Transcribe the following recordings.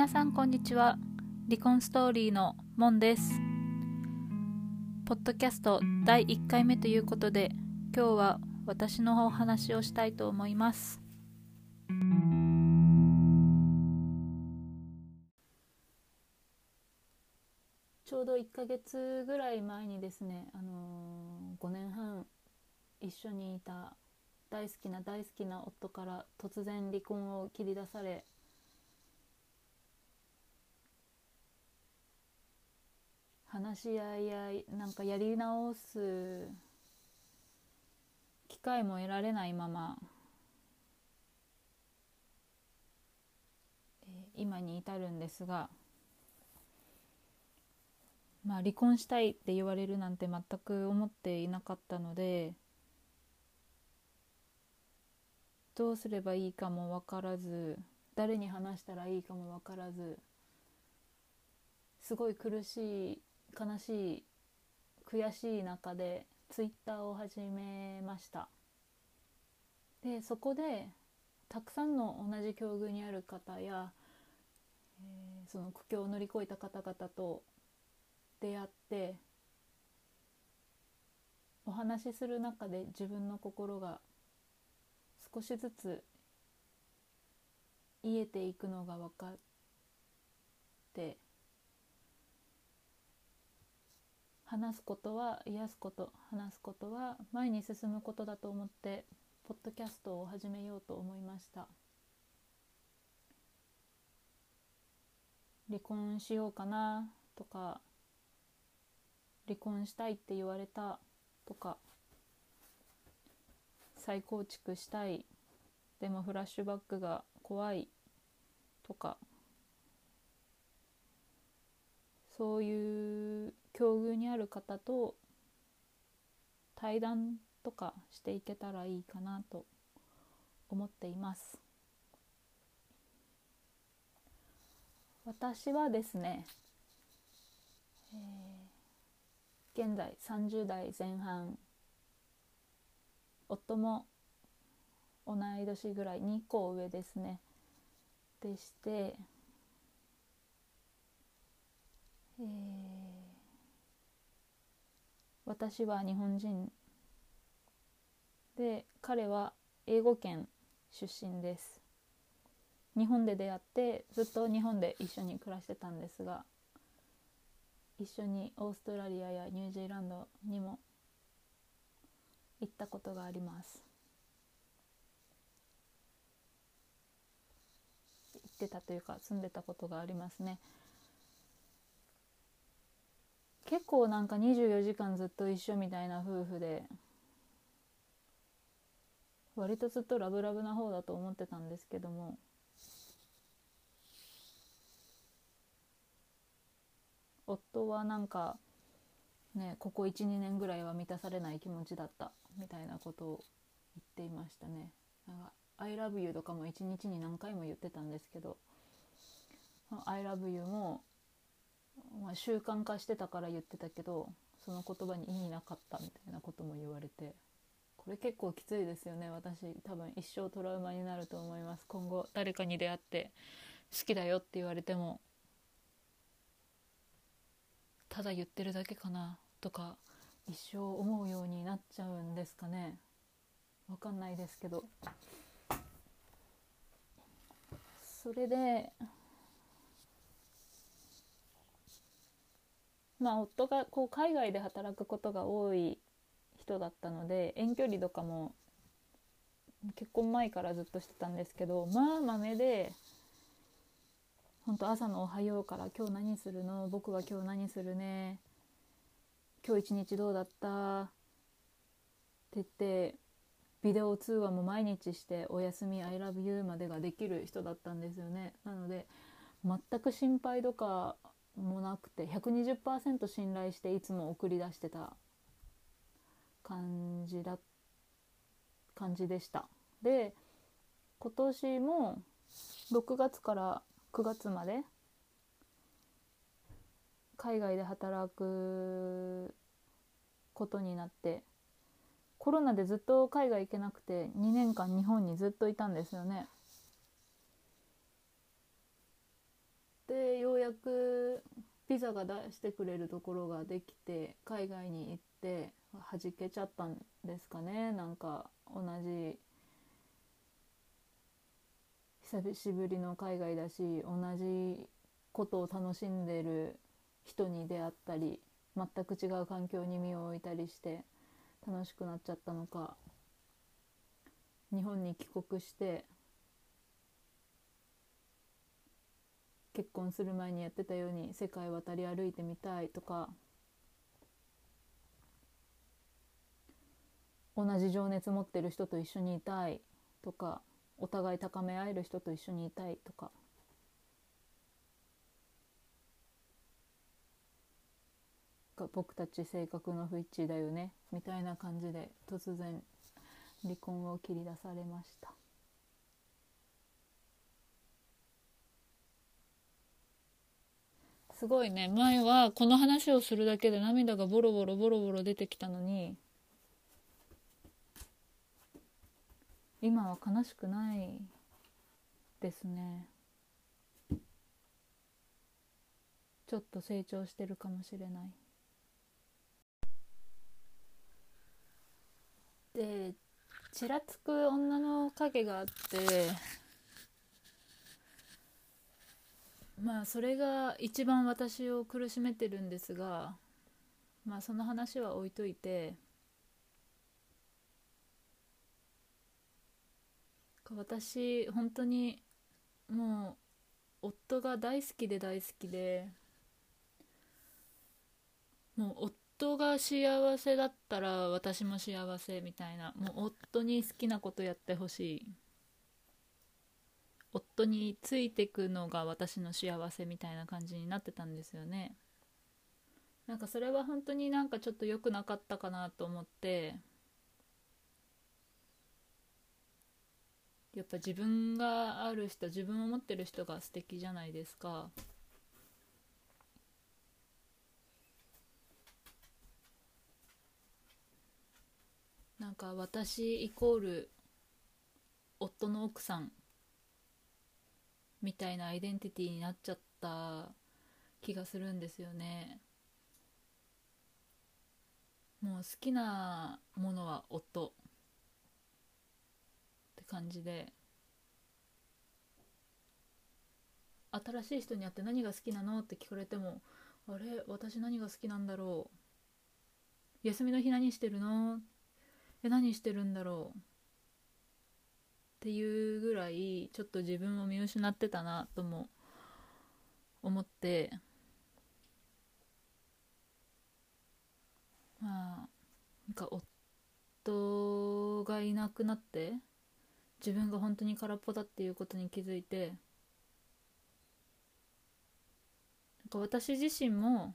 皆さんこんにちは。離婚ストーリーのモンです。ポッドキャスト第1回目ということで今日は私のお話をしたいと思います。ちょうど1ヶ月ぐらい前にですね、あのー、5年半一緒にいた大好きな大好きな夫から突然離婚を切り出され話し合い合いなんかやり直す機会も得られないまま、今に至るんですがまあ離婚したいって言われるなんて全く思っていなかったのでどうすればいいかも分からず誰に話したらいいかも分からずすごい苦しい悲しい悔しい中でツイッターを始めました。でそこでたくさんの同じ境遇にある方や、えー、その苦境を乗り越えた方々と出会ってお話しする中で自分の心が少しずつ癒えていくのが分かって話すことは癒すこと話すことは前に進むことだと思ってポッドキャストを始めようと思いました。離婚しようかなとか離婚したいって言われたとか再構築したいでもフラッシュバックが怖いとかそういう境遇にある方と対談とかしていけたらいいかなと思っています。私はですね、えー、現在30代前半夫も同い年ぐらい2個上ですね。でして、えー、私は日本人。で彼は英語圏出身です。日本で出会ってずっと日本で一緒に暮らしてたんですが一緒にオーストラリアやニュージーランドにも行ったことがあります。行ってたというか住んでたことがありますね。結構なんか24時間ずっと一緒みたいな夫婦で割とずっとラブラブな方だと思ってたんですけども夫はなんかねここ12年ぐらいは満たされない気持ちだったみたいなことを言っていましたね。なんか I love you とかも一日に何回も言ってたんですけど I love you も、まあ、習慣化してたから言ってたけどその言葉に意味なかったみたいなことも言われてこれ結構きついですよね私多分一生トラウマになると思います。今後誰かに出会って好きだよって言われてもただ言ってるだけかなとか一生思うようになっちゃうんですかね。わかんないですけど。それでまあ夫がこう海外で働くことが多い人だったので遠距離とかも結婚前からずっとしてたんですけどまあ豆で本当朝の「おはよう」から「今日何するの？僕は今日何するね」今日一日どうだった？って言ってビデオ通話も毎日して「おやすみ I love you」までができる人だったんですよね。なので全く心配とかもなくて120%信頼していつも送り出してた感じだ感じでしたで今年も6月から9月まで海外で働くことになってコロナでずっと海外行けなくて2年間日本にずっといたんですよね。約ピザが出してくれるところができて海外に行って弾けちゃったんですかね。なんか同じ久しぶりの海外だし同じことを楽しんでる人に出会ったり全く違う環境に身を置いたりして楽しくなっちゃったのか日本に帰国して結婚する前にやってたように世界渡り歩いてみたいとか同じ情熱持ってる人と一緒にいたいとかお互い高め合える人と一緒にいたいとか。僕たち性格の不一致だよねみたいな感じで突然離婚を切り出されました。すごいね。前はこの話をするだけで涙がボロボロボロボロ出てきたのに今は悲しくないですね。ちょっと成長してるかもしれない。でちらつく女の影があってまあそれが一番私を苦しめてるんですがまあその話は置いといて私本当にもう夫が大好きで大好きでもう夫が幸せだったら私も幸せみたいなもう夫に好きなことやってほしい。夫についてくのが私の幸せみたいな感じになってたんですよね。なんかそれは本当になんかちょっと良くなかったかなと思って。やっぱ自分がある人自分を持ってる人が素敵じゃないですか。なんか私イコール夫の奥さんみたいなアイデンティティになっちゃった気がするんですよね。もう好きなものは夫って感じで。新しい人に会って何が好きなのって聞かれてもあれ？私何が好きなんだろう？休みの日何してるの？え何してるんだろう？っていうぐらいちょっと自分を見失ってたなとも思って。まあなんか夫がいなくなって自分が本当に空っぽだっていうことに気づいてなんか私自身も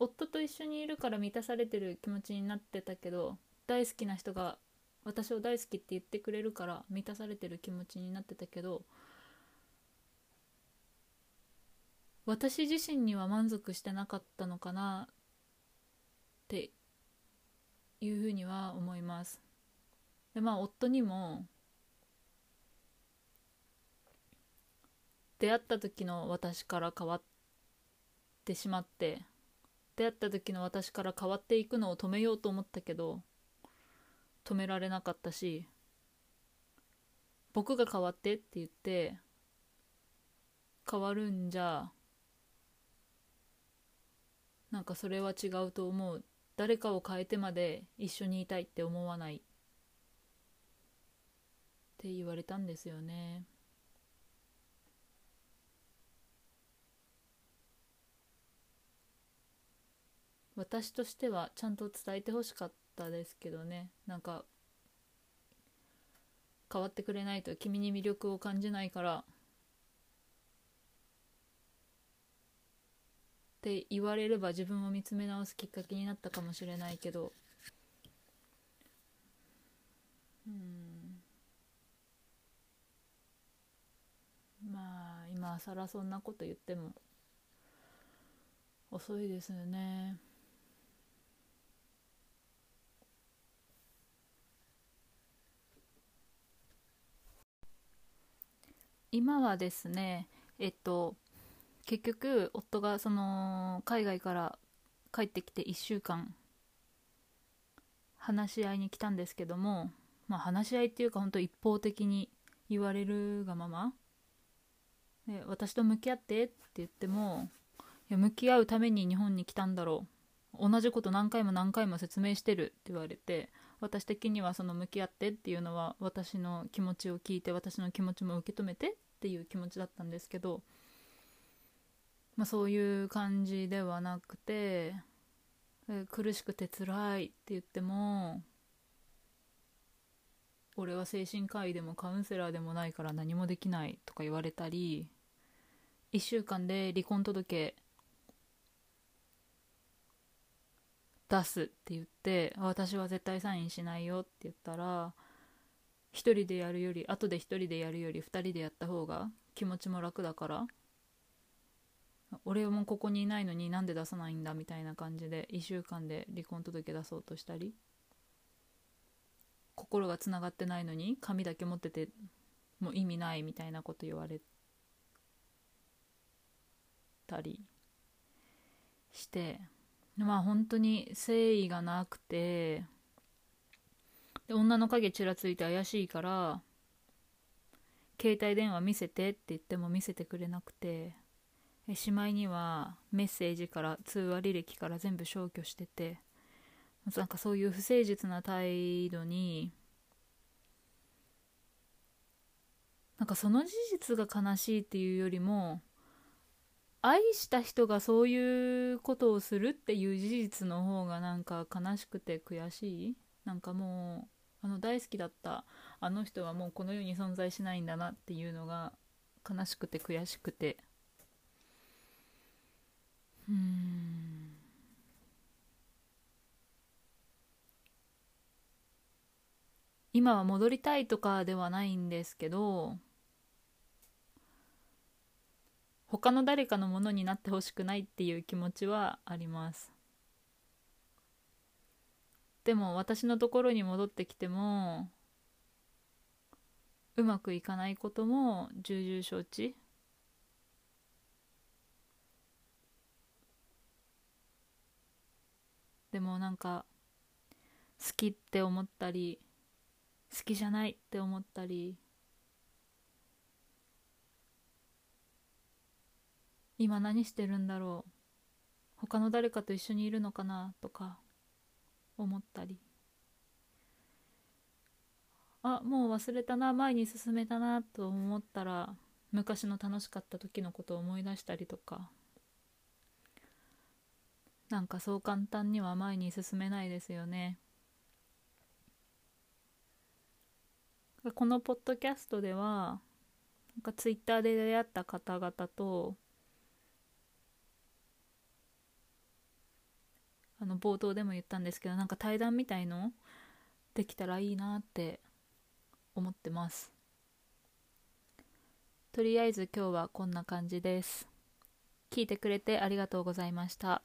夫と一緒にいるから満たされてる気持ちになってたけど大好きな人が私を大好きって言ってくれるから満たされてる気持ちになってたけど私自身には満足してなかったのかなっていうふうには思います。でまあ夫にも出会った時の私から変わってしまって出会った時の私から変わっていくのを止めようと思ったけど止められなかったし僕が変わってって言って変わるんじゃなんかそれは違うと思う。誰かを変えてまで一緒にいたいって思わない。って言われたんですよね。私としてはちゃんと伝えてほしかっったですけどね。なんか変わってくれないと君に魅力を感じないからって言われれば自分を見つめ直すきっかけになったかもしれないけど。うん。まあ今更そんなこと言っても遅いですよね。今はですねえっと結局夫がその海外から帰ってきて1週間話し合いに来たんですけどもまあ話し合いっていうか本当一方的に言われるがまま。で私と向き合ってって言ってもいや向き合うために日本に来たんだろう。同じこと何回も何回も説明してるって言われて私的にはその向き合ってっていうのは私の気持ちを聞いて私の気持ちも受け止めてっていう気持ちだったんですけど、まあ、そういう感じではなくて苦しくて辛いって言っても俺は精神科医でもカウンセラーでもないから何もできないとか言われたり1週間で離婚届出すって言って私は絶対サインしないよって言ったら1人でやるより後で1人でやるより2人でやった方が気持ちも楽だから俺もここにいないのになんで出さないんだみたいな感じで1週間で離婚届出そうとしたり心がつながってないのに紙だけ持っててもう意味ないみたいなこと言われたりしてまあ本当に誠意がなくてで女の影ちらついて怪しいから携帯電話見せてって言っても見せてくれなくてしまいにはメッセージから通話履歴から全部消去しててなんかそういう不誠実な態度になんかその事実が悲しいっていうよりも愛した人がそういうことをするっていう事実の方がなんか悲しくて悔しい。なんかもうあの大好きだったあの人はもうこの世に存在しないんだなっていうのが悲しくて悔しくて。うん。今は戻りたいとかではないんですけど他の誰かのものになってほしくないっていう気持ちはあります。でも私のところに戻ってきてもうまくいかないことも重々承知。でもなんか好きって思ったり好きじゃないって思ったり今何してるんだろう。他の誰かと一緒にいるのかなとか思ったり。あもう忘れたな。前に進めたなと思ったら昔の楽しかった時のことを思い出したりとか。なんかそう簡単には前に進めないですよね。このポッドキャストではなんかツイッターで出会った方々とあの冒頭でも言ったんですけどなんか対談みたいのできたらいいなって思ってます。とりあえず今日はこんな感じです。聞いてくれてありがとうございました。